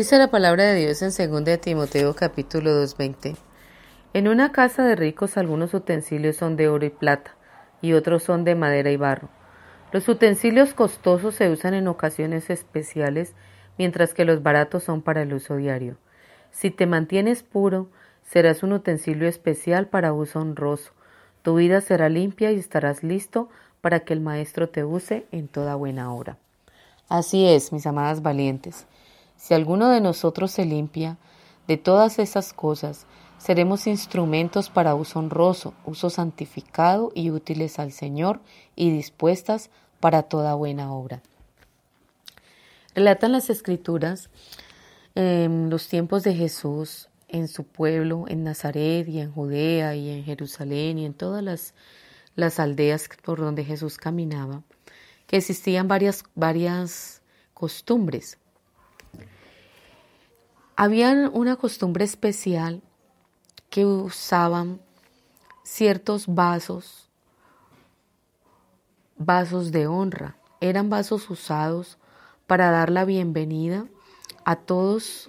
Dice la palabra de Dios en 2 Timoteo capítulo 2.20. En una casa de ricos algunos utensilios son de oro y plata, y otros son de madera y barro. Los utensilios costosos se usan en ocasiones especiales, mientras que los baratos son para el uso diario. Si te mantienes puro, serás un utensilio especial para uso honroso. Tu vida será limpia y estarás listo para que el Maestro te use en toda buena obra. Así es, mis amadas valientes. Si alguno de nosotros se limpia de todas esas cosas, seremos instrumentos para uso honroso, uso santificado y útiles al Señor y dispuestas para toda buena obra. Relatan las escrituras en los tiempos de Jesús, en su pueblo, en Nazaret y en Judea y en Jerusalén y en todas las, las aldeas por donde Jesús caminaba, que existían varias, varias costumbres había una costumbre especial que usaban ciertos vasos, vasos de honra. Eran vasos usados para dar la bienvenida a todos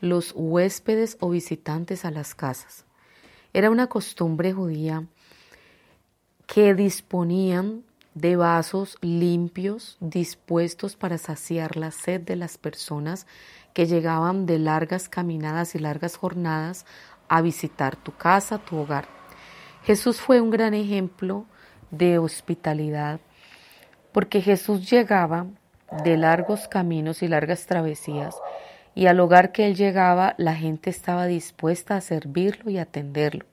los huéspedes o visitantes a las casas. Era una costumbre judía que disponían de vasos limpios dispuestos para saciar la sed de las personas que llegaban de largas caminadas y largas jornadas a visitar tu casa, tu hogar. Jesús fue un gran ejemplo de hospitalidad porque Jesús llegaba de largos caminos y largas travesías y al hogar que él llegaba la gente estaba dispuesta a servirlo y atenderlo.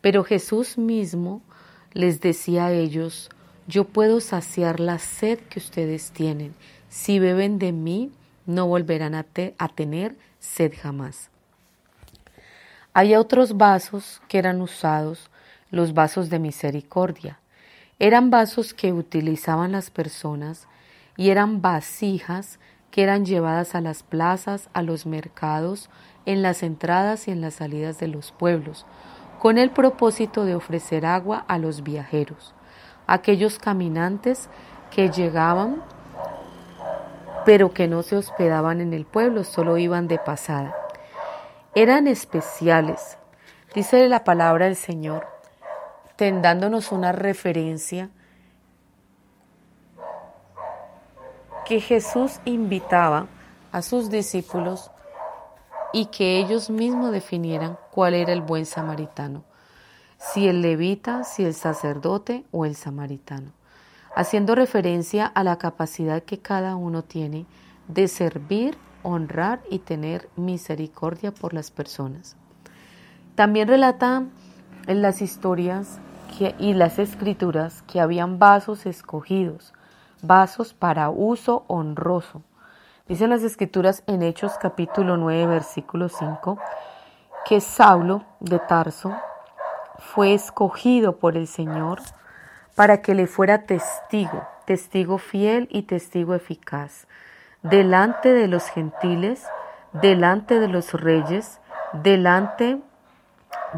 Pero Jesús mismo les decía a ellos, yo puedo saciar la sed que ustedes tienen. Si beben de mí, no volverán a, tener sed jamás. Hay otros vasos que eran usados, los vasos de misericordia. Eran vasos que utilizaban las personas y eran vasijas que eran llevadas a las plazas, a los mercados, en las entradas y en las salidas de los pueblos, con el propósito de ofrecer agua a los viajeros aquellos caminantes que llegaban pero que no se hospedaban en el pueblo, solo iban de pasada. Eran especiales, dice la palabra del Señor, dándonos una referencia que Jesús invitaba a sus discípulos y que ellos mismos definieran cuál era el buen samaritano si el levita, si el sacerdote o el samaritano, haciendo referencia a la capacidad que cada uno tiene de servir, honrar y tener misericordia por las personas. También relata en las historias y las escrituras que habían vasos escogidos, vasos para uso honroso. Dicen las escrituras en Hechos capítulo 9, versículo 5, que Saulo de Tarso fue escogido por el Señor para que le fuera testigo, testigo fiel y testigo eficaz, delante de los gentiles, delante de los reyes, delante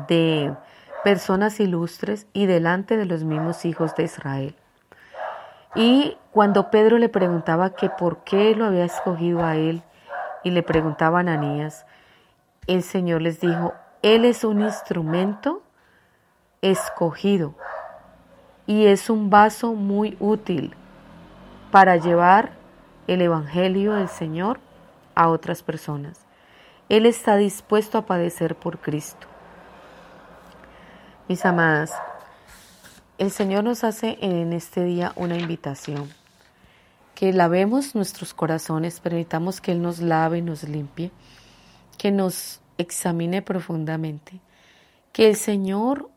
de personas ilustres y delante de los mismos hijos de Israel. Y cuando Pedro le preguntaba que por qué lo había escogido a él y le preguntaba a Ananías, el Señor les dijo, Él es un instrumento escogido y es un vaso muy útil para llevar el Evangelio del Señor a otras personas. Él está dispuesto a padecer por Cristo. Mis amadas, el Señor nos hace en este día una invitación, que lavemos nuestros corazones, permitamos que Él nos lave y nos limpie, que nos examine profundamente, que el Señor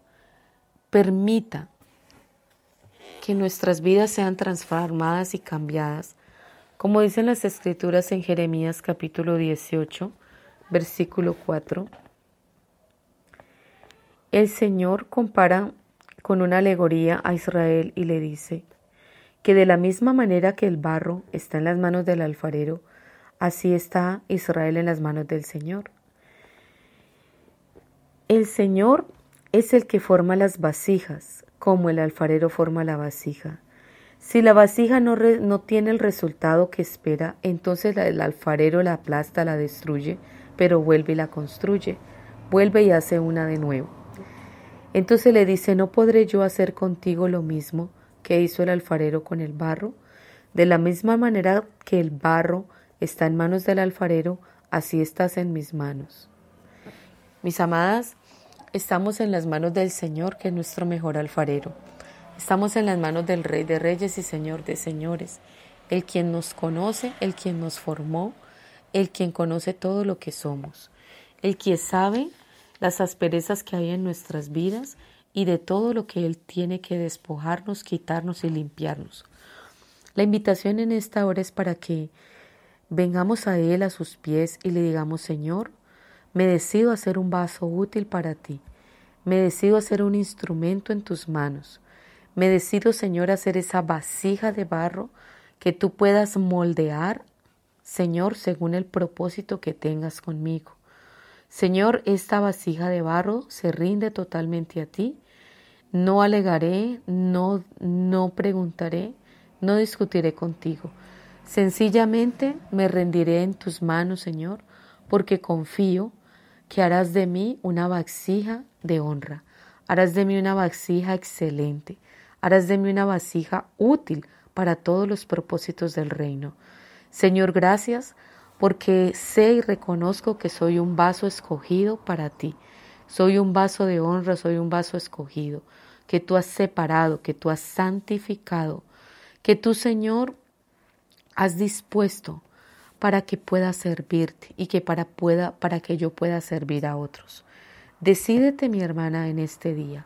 permita que nuestras vidas sean transformadas y cambiadas, como dicen las escrituras en Jeremías capítulo 18, versículo 4. El Señor compara con una alegoría a Israel y le dice que de la misma manera que el barro está en las manos del alfarero, así está Israel en las manos del Señor. El Señor es el que forma las vasijas, como el alfarero forma la vasija. Si la vasija no, no tiene el resultado que espera, entonces el alfarero la aplasta, la destruye, pero vuelve y la construye, vuelve y hace una de nuevo. Entonces le dice, ¿no podré yo hacer contigo lo mismo que hizo el alfarero con el barro? De la misma manera que el barro está en manos del alfarero, así estás en mis manos. Mis amadas, estamos en las manos del Señor, que es nuestro mejor alfarero. Estamos en las manos del Rey de Reyes y Señor de Señores, el quien nos conoce, el quien nos formó, el quien conoce todo lo que somos, el quien sabe las asperezas que hay en nuestras vidas y de todo lo que Él tiene que despojarnos, quitarnos y limpiarnos. La invitación en esta hora es para que vengamos a Él a sus pies y le digamos, Señor, me decido hacer un vaso útil para ti, me decido hacer un instrumento en tus manos, me decido, Señor, hacer esa vasija de barro que tú puedas moldear, Señor, según el propósito que tengas conmigo. Señor, esta vasija de barro se rinde totalmente a ti. No alegaré, no, no preguntaré, no discutiré contigo. Sencillamente me rendiré en tus manos, Señor, porque confío que harás de mí una vasija de honra, harás de mí una vasija excelente, harás de mí una vasija útil para todos los propósitos del reino. Señor, gracias porque sé y reconozco que soy un vaso escogido para ti. Soy un vaso de honra, soy un vaso escogido, que tú has separado, que tú has santificado, que tú, Señor, has dispuesto para que pueda servirte y que para, pueda, para que yo pueda servir a otros. Decídete, mi hermana, en este día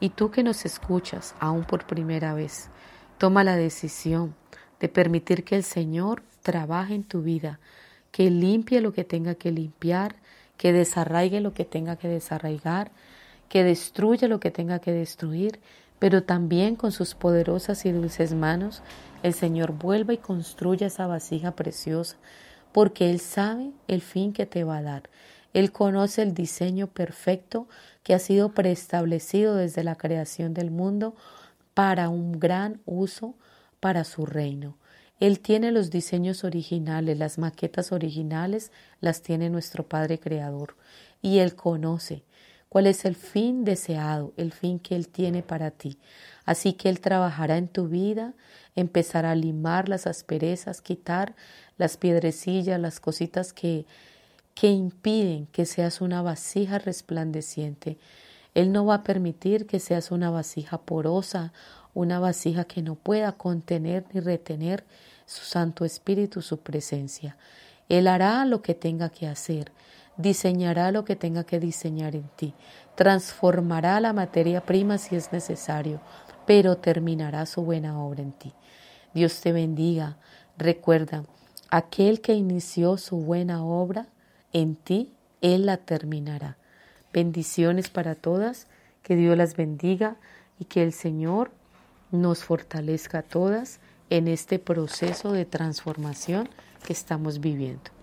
y tú que nos escuchas aún por primera vez, toma la decisión de permitir que el Señor trabaje en tu vida, que limpie lo que tenga que limpiar, que desarraigue lo que tenga que desarraigar, que destruya lo que tenga que destruir, pero también con sus poderosas y dulces manos el Señor vuelva y construya esa vasija preciosa, porque Él sabe el fin que te va a dar. Él conoce el diseño perfecto que ha sido preestablecido desde la creación del mundo para un gran uso para su reino. Él tiene los diseños originales, las maquetas originales las tiene nuestro Padre Creador y Él conoce cuál es el fin deseado, el fin que Él tiene para ti. Así que Él trabajará en tu vida, empezará a limar las asperezas, quitar las piedrecillas, las cositas que que impiden que seas una vasija resplandeciente. Él no va a permitir que seas una vasija porosa, una vasija que no pueda contener ni retener su Santo Espíritu, su presencia. Él hará lo que tenga que hacer, diseñará lo que tenga que diseñar en ti, transformará la materia prima si es necesario, pero terminará su buena obra en ti. Dios te bendiga. Recuerda, aquel que inició su buena obra, en ti Él la terminará. Bendiciones para todas, que Dios las bendiga y que el Señor nos fortalezca a todas en este proceso de transformación que estamos viviendo.